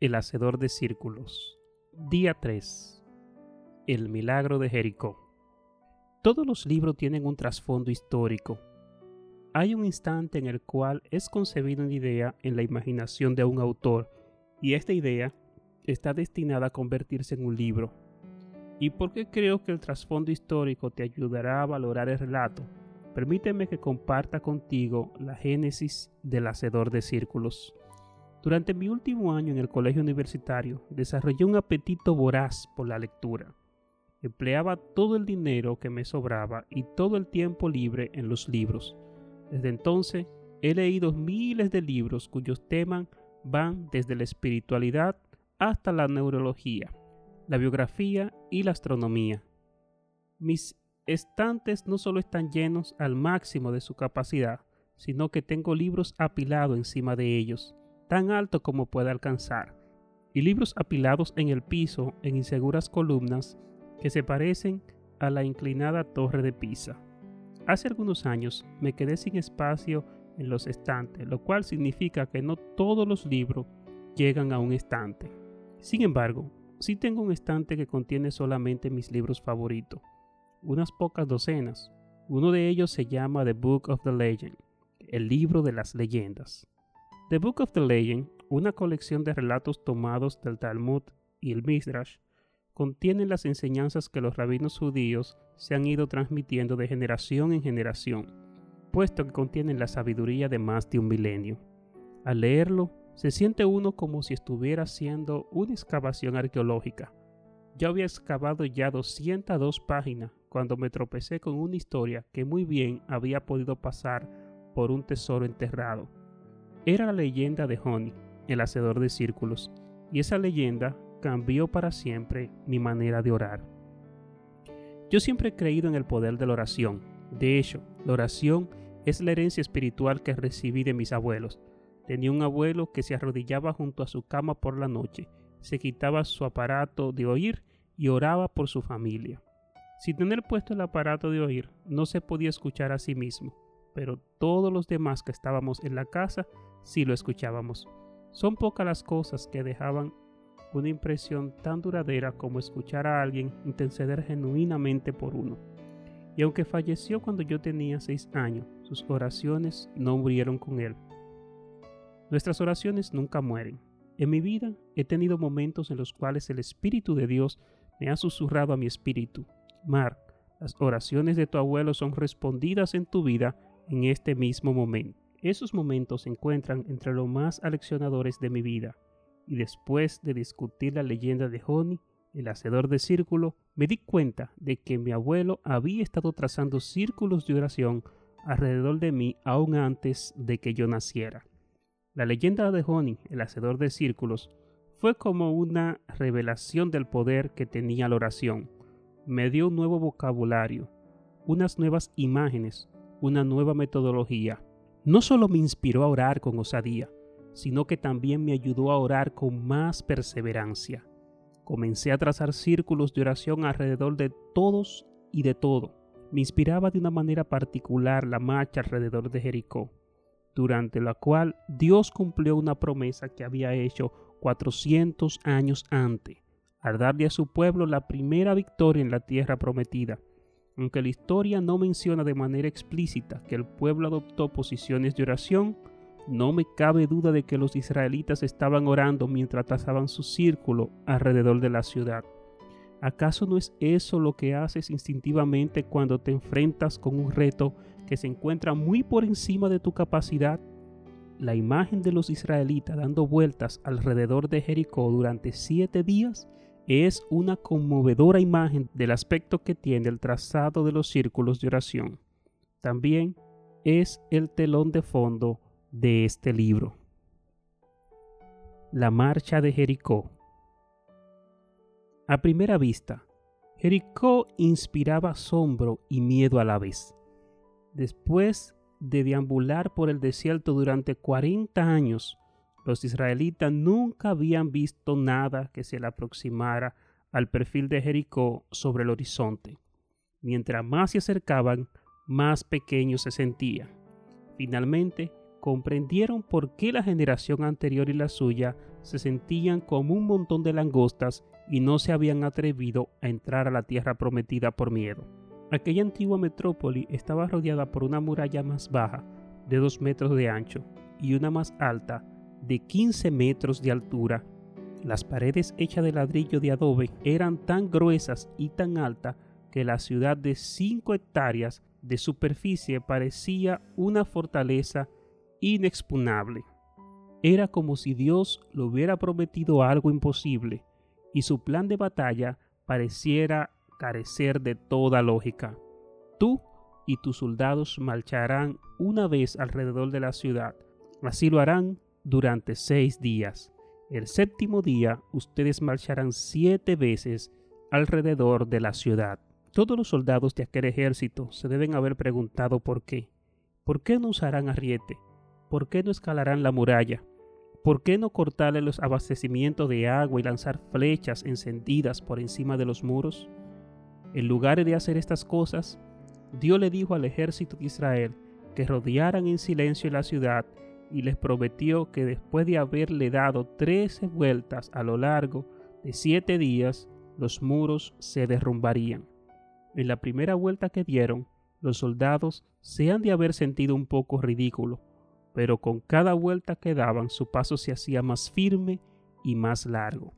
El Hacedor de Círculos. Día 3. El Milagro de Jericó. Todos los libros tienen un trasfondo histórico. Hay un instante en el cual es concebida una idea en la imaginación de un autor y esta idea está destinada a convertirse en un libro. ¿Y por qué creo que el trasfondo histórico te ayudará a valorar el relato? Permíteme que comparta contigo la génesis del Hacedor de Círculos. Durante mi último año en el colegio universitario, desarrollé un apetito voraz por la lectura. Empleaba todo el dinero que me sobraba y todo el tiempo libre en los libros. Desde entonces, he leído miles de libros cuyos temas van desde la espiritualidad hasta la neurología, la biografía y la astronomía. Mis estantes no solo están llenos al máximo de su capacidad, sino que tengo libros apilados encima de ellos tan alto como pueda alcanzar, y libros apilados en el piso en inseguras columnas que se parecen a la inclinada torre de Pisa. Hace algunos años me quedé sin espacio en los estantes, lo cual significa que no todos los libros llegan a un estante. Sin embargo, sí tengo un estante que contiene solamente mis libros favoritos, unas pocas docenas. Uno de ellos se llama The Book of the Legend, el libro de las leyendas. The Book of the Legend, una colección de relatos tomados del Talmud y el Midrash, contiene las enseñanzas que los rabinos judíos se han ido transmitiendo de generación en generación, puesto que contienen la sabiduría de más de un milenio. Al leerlo, se siente uno como si estuviera haciendo una excavación arqueológica. Yo había excavado ya 202 páginas cuando me tropecé con una historia que muy bien había podido pasar por un tesoro enterrado era la leyenda de Honey, el hacedor de círculos, y esa leyenda cambió para siempre mi manera de orar. Yo siempre he creído en el poder de la oración. De hecho, la oración es la herencia espiritual que recibí de mis abuelos. Tenía un abuelo que se arrodillaba junto a su cama por la noche, se quitaba su aparato de oír y oraba por su familia. Sin tener puesto el aparato de oír, no se podía escuchar a sí mismo, pero todos los demás que estábamos en la casa si lo escuchábamos. Son pocas las cosas que dejaban una impresión tan duradera como escuchar a alguien interceder genuinamente por uno. Y aunque falleció cuando yo tenía seis años, sus oraciones no murieron con él. Nuestras oraciones nunca mueren. En mi vida he tenido momentos en los cuales el Espíritu de Dios me ha susurrado a mi espíritu. Mar, las oraciones de tu abuelo son respondidas en tu vida en este mismo momento. Esos momentos se encuentran entre los más aleccionadores de mi vida, y después de discutir la leyenda de Honey, el hacedor de círculo, me di cuenta de que mi abuelo había estado trazando círculos de oración alrededor de mí aún antes de que yo naciera. La leyenda de Honey, el hacedor de círculos, fue como una revelación del poder que tenía la oración. Me dio un nuevo vocabulario, unas nuevas imágenes, una nueva metodología no solo me inspiró a orar con osadía, sino que también me ayudó a orar con más perseverancia. Comencé a trazar círculos de oración alrededor de todos y de todo. Me inspiraba de una manera particular la marcha alrededor de Jericó, durante la cual Dios cumplió una promesa que había hecho 400 años antes, al darle a su pueblo la primera victoria en la tierra prometida aunque la historia no menciona de manera explícita que el pueblo adoptó posiciones de oración, no me cabe duda de que los israelitas estaban orando mientras trazaban su círculo alrededor de la ciudad. ¿Acaso no es eso lo que haces instintivamente cuando te enfrentas con un reto que se encuentra muy por encima de tu capacidad? La imagen de los israelitas dando vueltas alrededor de Jericó durante siete días es una conmovedora imagen del aspecto que tiene el trazado de los círculos de oración. También es el telón de fondo de este libro. La marcha de Jericó. A primera vista, Jericó inspiraba asombro y miedo a la vez. Después de deambular por el desierto durante 40 años, los israelitas nunca habían visto nada que se le aproximara al perfil de Jericó sobre el horizonte. Mientras más se acercaban, más pequeños se sentían. Finalmente, comprendieron por qué la generación anterior y la suya se sentían como un montón de langostas y no se habían atrevido a entrar a la tierra prometida por miedo. Aquella antigua metrópoli estaba rodeada por una muralla más baja, de 2 metros de ancho, y una más alta, de 15 metros de altura. Las paredes hechas de ladrillo de adobe eran tan gruesas y tan altas que la ciudad de 5 hectáreas de superficie parecía una fortaleza inexpugnable. Era como si Dios le hubiera prometido algo imposible y su plan de batalla pareciera carecer de toda lógica. Tú y tus soldados marcharán una vez alrededor de la ciudad. Así lo harán durante seis días. El séptimo día ustedes marcharán siete veces alrededor de la ciudad. Todos los soldados de aquel ejército se deben haber preguntado por qué. ¿Por qué no usarán arriete? ¿Por qué no escalarán la muralla? ¿Por qué no cortarle los abastecimientos de agua y lanzar flechas encendidas por encima de los muros? En lugar de hacer estas cosas, Dios le dijo al ejército de Israel que rodearan en silencio la ciudad y les prometió que después de haberle dado trece vueltas a lo largo de siete días, los muros se derrumbarían. En la primera vuelta que dieron, los soldados se han de haber sentido un poco ridículo, pero con cada vuelta que daban su paso se hacía más firme y más largo.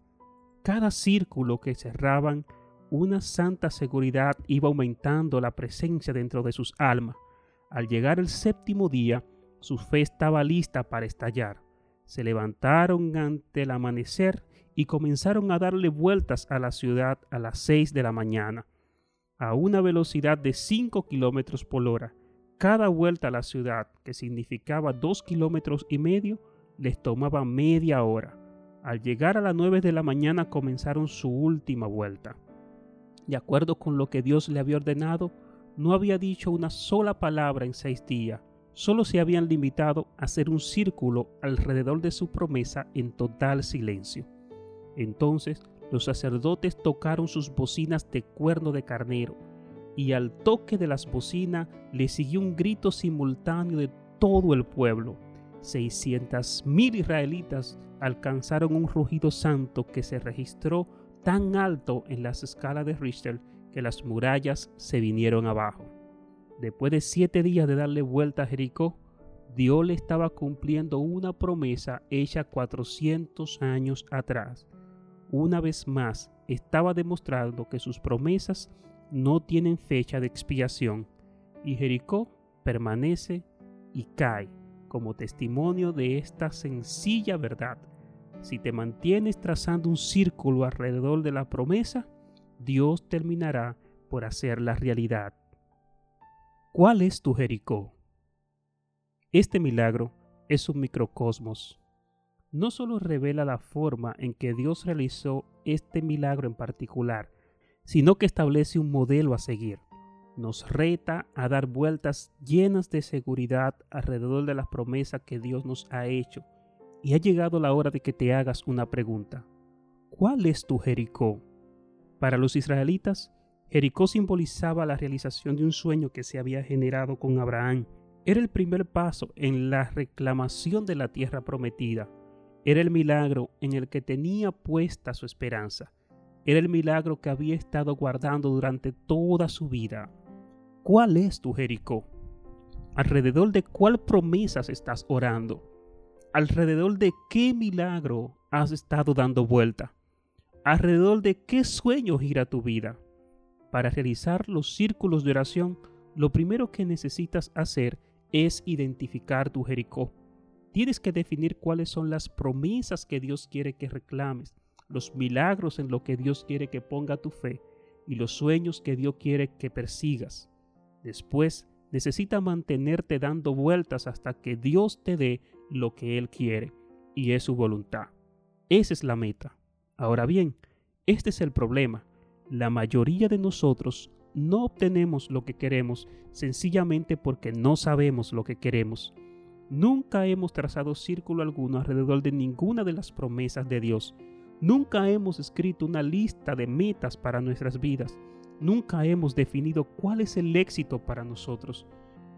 Cada círculo que cerraban una santa seguridad iba aumentando la presencia dentro de sus almas. Al llegar el séptimo día, su fe estaba lista para estallar. Se levantaron ante el amanecer y comenzaron a darle vueltas a la ciudad a las seis de la mañana, a una velocidad de cinco kilómetros por hora. Cada vuelta a la ciudad, que significaba dos kilómetros y medio, les tomaba media hora. Al llegar a las nueve de la mañana comenzaron su última vuelta de acuerdo con lo que Dios le había ordenado, no había dicho una sola palabra en seis días, solo se habían limitado a hacer un círculo alrededor de su promesa en total silencio. Entonces los sacerdotes tocaron sus bocinas de cuerno de carnero, y al toque de las bocinas le siguió un grito simultáneo de todo el pueblo. Seiscientas mil israelitas alcanzaron un rugido santo que se registró tan alto en las escalas de Richter que las murallas se vinieron abajo. Después de siete días de darle vuelta a Jericó, Dios le estaba cumpliendo una promesa hecha 400 años atrás. Una vez más, estaba demostrando que sus promesas no tienen fecha de expiación, y Jericó permanece y cae como testimonio de esta sencilla verdad. Si te mantienes trazando un círculo alrededor de la promesa, Dios terminará por hacerla realidad. ¿Cuál es tu Jericó? Este milagro es un microcosmos. No solo revela la forma en que Dios realizó este milagro en particular, sino que establece un modelo a seguir. Nos reta a dar vueltas llenas de seguridad alrededor de las promesas que Dios nos ha hecho y ha llegado la hora de que te hagas una pregunta. ¿Cuál es tu Jericó? Para los israelitas, Jericó simbolizaba la realización de un sueño que se había generado con Abraham. Era el primer paso en la reclamación de la tierra prometida. Era el milagro en el que tenía puesta su esperanza. Era el milagro que había estado guardando durante toda su vida. ¿Cuál es tu Jericó? ¿Alrededor de cuál promesas estás orando? alrededor de qué milagro has estado dando vuelta, alrededor de qué sueño gira tu vida. Para realizar los círculos de oración, lo primero que necesitas hacer es identificar tu Jericó. Tienes que definir cuáles son las promesas que Dios quiere que reclames, los milagros en lo que Dios quiere que ponga tu fe y los sueños que Dios quiere que persigas. Después, necesita mantenerte dando vueltas hasta que Dios te dé lo que Él quiere y es su voluntad. Esa es la meta. Ahora bien, este es el problema. La mayoría de nosotros no obtenemos lo que queremos sencillamente porque no sabemos lo que queremos. Nunca hemos trazado círculo alguno alrededor de ninguna de las promesas de Dios. Nunca hemos escrito una lista de metas para nuestras vidas. Nunca hemos definido cuál es el éxito para nosotros.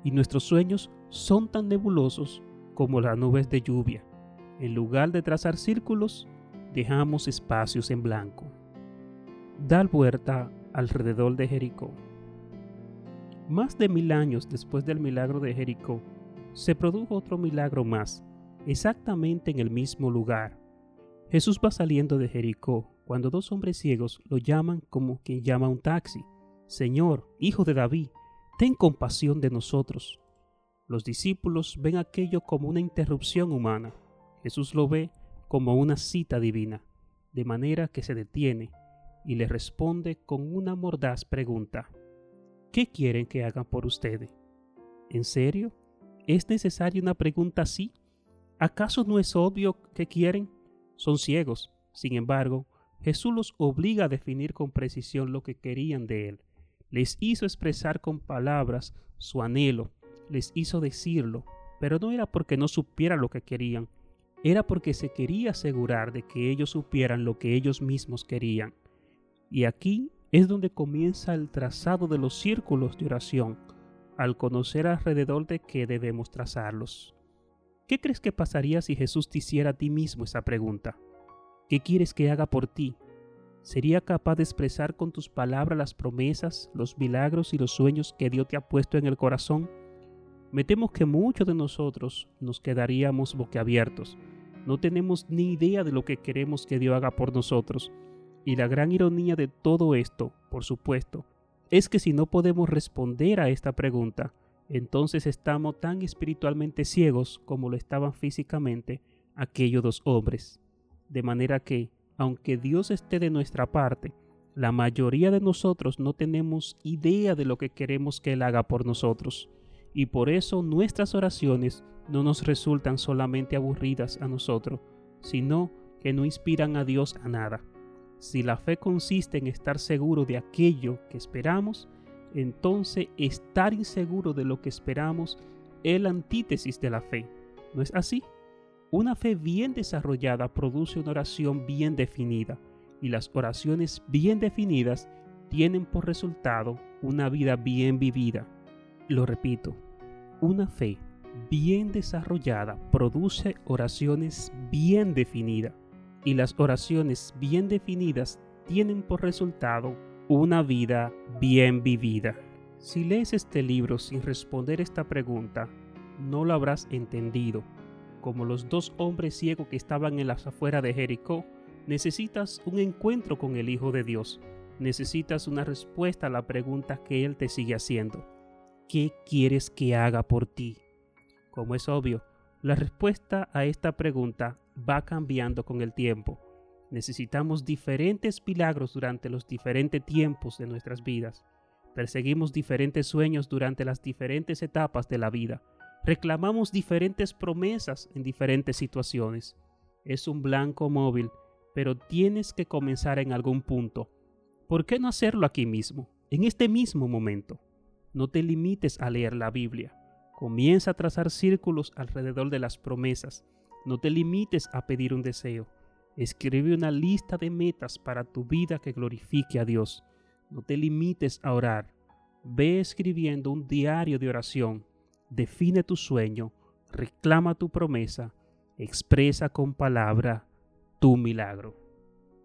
Y nuestros sueños son tan nebulosos como las nubes de lluvia. En lugar de trazar círculos, dejamos espacios en blanco. Da vuelta alrededor de Jericó. Más de mil años después del milagro de Jericó, se produjo otro milagro más, exactamente en el mismo lugar. Jesús va saliendo de Jericó cuando dos hombres ciegos lo llaman como quien llama un taxi. Señor, hijo de David, ten compasión de nosotros. Los discípulos ven aquello como una interrupción humana. Jesús lo ve como una cita divina, de manera que se detiene y le responde con una mordaz pregunta. ¿Qué quieren que hagan por ustedes? ¿En serio? ¿Es necesaria una pregunta así? ¿Acaso no es obvio que quieren? Son ciegos. Sin embargo, Jesús los obliga a definir con precisión lo que querían de Él. Les hizo expresar con palabras su anhelo, les hizo decirlo, pero no era porque no supieran lo que querían, era porque se quería asegurar de que ellos supieran lo que ellos mismos querían. Y aquí es donde comienza el trazado de los círculos de oración, al conocer alrededor de qué debemos trazarlos. ¿Qué crees que pasaría si Jesús te hiciera a ti mismo esa pregunta? ¿Qué quieres que haga por ti? ¿Sería capaz de expresar con tus palabras las promesas, los milagros y los sueños que Dios te ha puesto en el corazón? Me temo que muchos de nosotros nos quedaríamos boquiabiertos. No tenemos ni idea de lo que queremos que Dios haga por nosotros. Y la gran ironía de todo esto, por supuesto, es que si no podemos responder a esta pregunta, entonces estamos tan espiritualmente ciegos como lo estaban físicamente aquellos dos hombres. De manera que, aunque Dios esté de nuestra parte, la mayoría de nosotros no tenemos idea de lo que queremos que Él haga por nosotros, y por eso nuestras oraciones no nos resultan solamente aburridas a nosotros, sino que no inspiran a Dios a nada. Si la fe consiste en estar seguro de aquello que esperamos, entonces estar inseguro de lo que esperamos es la antítesis de la fe. ¿No es así? Una fe bien desarrollada produce una oración bien definida y las oraciones bien definidas tienen por resultado una vida bien vivida. Lo repito, una fe bien desarrollada produce oraciones bien definidas y las oraciones bien definidas tienen por resultado una vida bien vivida. Si lees este libro sin responder esta pregunta, no lo habrás entendido. Como los dos hombres ciegos que estaban en las afueras de Jericó, necesitas un encuentro con el Hijo de Dios. Necesitas una respuesta a la pregunta que Él te sigue haciendo. ¿Qué quieres que haga por ti? Como es obvio, la respuesta a esta pregunta va cambiando con el tiempo. Necesitamos diferentes milagros durante los diferentes tiempos de nuestras vidas. Perseguimos diferentes sueños durante las diferentes etapas de la vida. Reclamamos diferentes promesas en diferentes situaciones. Es un blanco móvil, pero tienes que comenzar en algún punto. ¿Por qué no hacerlo aquí mismo, en este mismo momento? No te limites a leer la Biblia. Comienza a trazar círculos alrededor de las promesas. No te limites a pedir un deseo. Escribe una lista de metas para tu vida que glorifique a Dios. No te limites a orar. Ve escribiendo un diario de oración. Define tu sueño. Reclama tu promesa. Expresa con palabra tu milagro.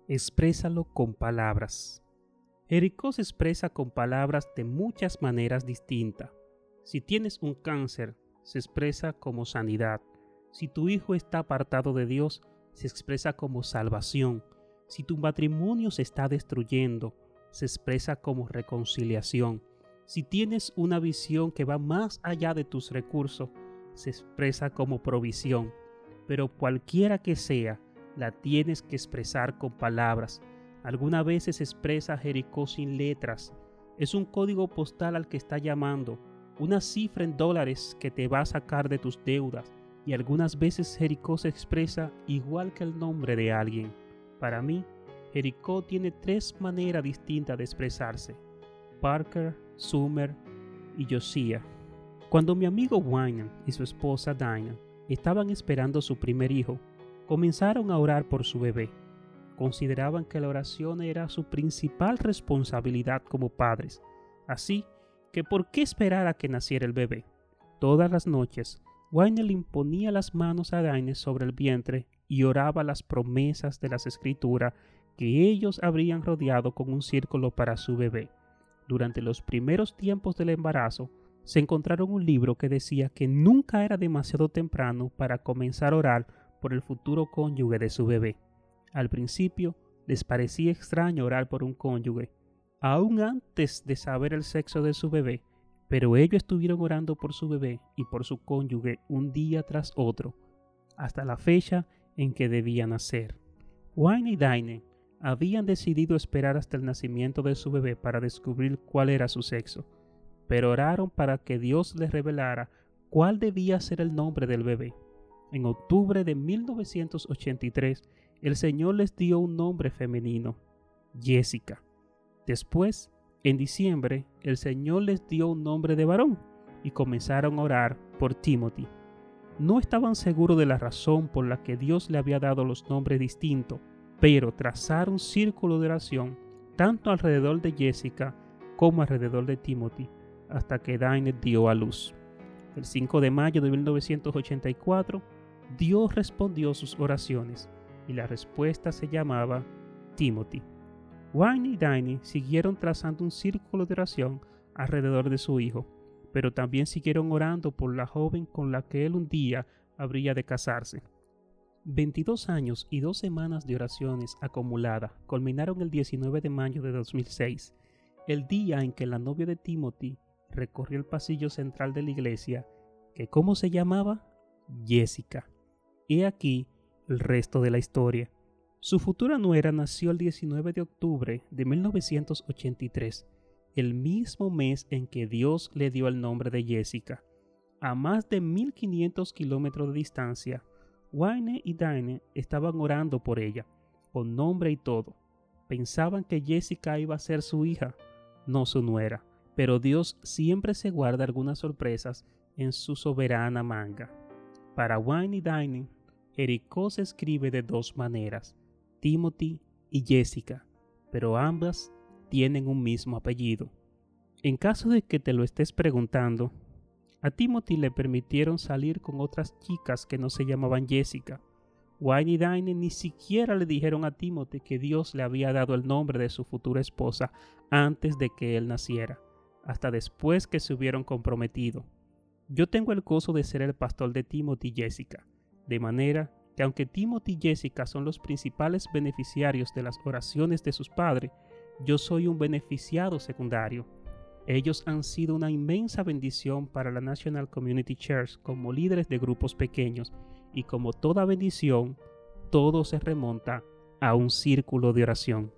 Exprésalo con palabras. Jericó se expresa con palabras de muchas maneras distintas. Si tienes un cáncer, se expresa como sanidad. Si tu hijo está apartado de Dios, se expresa como salvación. Si tu matrimonio se está destruyendo, se expresa como reconciliación. Si tienes una visión que va más allá de tus recursos, se expresa como provisión. Pero cualquiera que sea, la tienes que expresar con palabras. Algunas veces se expresa Jericó sin letras. Es un código postal al que está llamando, una cifra en dólares que te va a sacar de tus deudas, y algunas veces Jericó se expresa igual que el nombre de alguien. Para mí, Jericó tiene tres maneras distintas de expresarse. Parker, Summer y Josiah. Cuando mi amigo Wynan y su esposa Dinah estaban esperando su primer hijo, comenzaron a orar por su bebé. Consideraban que la oración era su principal responsabilidad como padres. Así que, ¿por qué esperar a que naciera el bebé? Todas las noches Le imponía las manos a Daine sobre el vientre y oraba las promesas de las escrituras que ellos habrían rodeado con un círculo para su bebé. Durante los primeros tiempos del embarazo, se encontraron un libro que decía que nunca era demasiado temprano para comenzar a orar por el futuro cónyuge de su bebé. Al principio les parecía extraño orar por un cónyuge, aún antes de saber el sexo de su bebé, pero ellos estuvieron orando por su bebé y por su cónyuge un día tras otro, hasta la fecha en que debía nacer. Wayne y Daine habían decidido esperar hasta el nacimiento de su bebé para descubrir cuál era su sexo, pero oraron para que Dios les revelara cuál debía ser el nombre del bebé. En octubre de 1983, el Señor les dio un nombre femenino, Jessica. Después, en diciembre, el Señor les dio un nombre de varón y comenzaron a orar por Timothy. No estaban seguros de la razón por la que Dios le había dado los nombres distintos, pero trazaron círculo de oración tanto alrededor de Jessica como alrededor de Timothy hasta que Daine dio a luz. El 5 de mayo de 1984, Dios respondió sus oraciones y la respuesta se llamaba Timothy. Wayne y Daine siguieron trazando un círculo de oración alrededor de su hijo, pero también siguieron orando por la joven con la que él un día habría de casarse. 22 años y dos semanas de oraciones acumuladas culminaron el 19 de mayo de 2006, el día en que la novia de Timothy recorrió el pasillo central de la iglesia, que ¿cómo se llamaba? Jessica. Y aquí el resto de la historia. Su futura nuera nació el 19 de octubre de 1983, el mismo mes en que Dios le dio el nombre de Jessica. A más de 1500 kilómetros de distancia, Wayne y Daine estaban orando por ella, con nombre y todo. Pensaban que Jessica iba a ser su hija, no su nuera, pero Dios siempre se guarda algunas sorpresas en su soberana manga. Para Wayne y Daine, Jericó se escribe de dos maneras, Timothy y Jessica, pero ambas tienen un mismo apellido. En caso de que te lo estés preguntando, a Timothy le permitieron salir con otras chicas que no se llamaban Jessica. Wayne y Daine ni siquiera le dijeron a Timothy que Dios le había dado el nombre de su futura esposa antes de que él naciera, hasta después que se hubieron comprometido. Yo tengo el gozo de ser el pastor de Timothy y Jessica de manera que aunque Timothy y Jessica son los principales beneficiarios de las oraciones de sus padres, yo soy un beneficiado secundario. Ellos han sido una inmensa bendición para la National Community Church como líderes de grupos pequeños y como toda bendición, todo se remonta a un círculo de oración.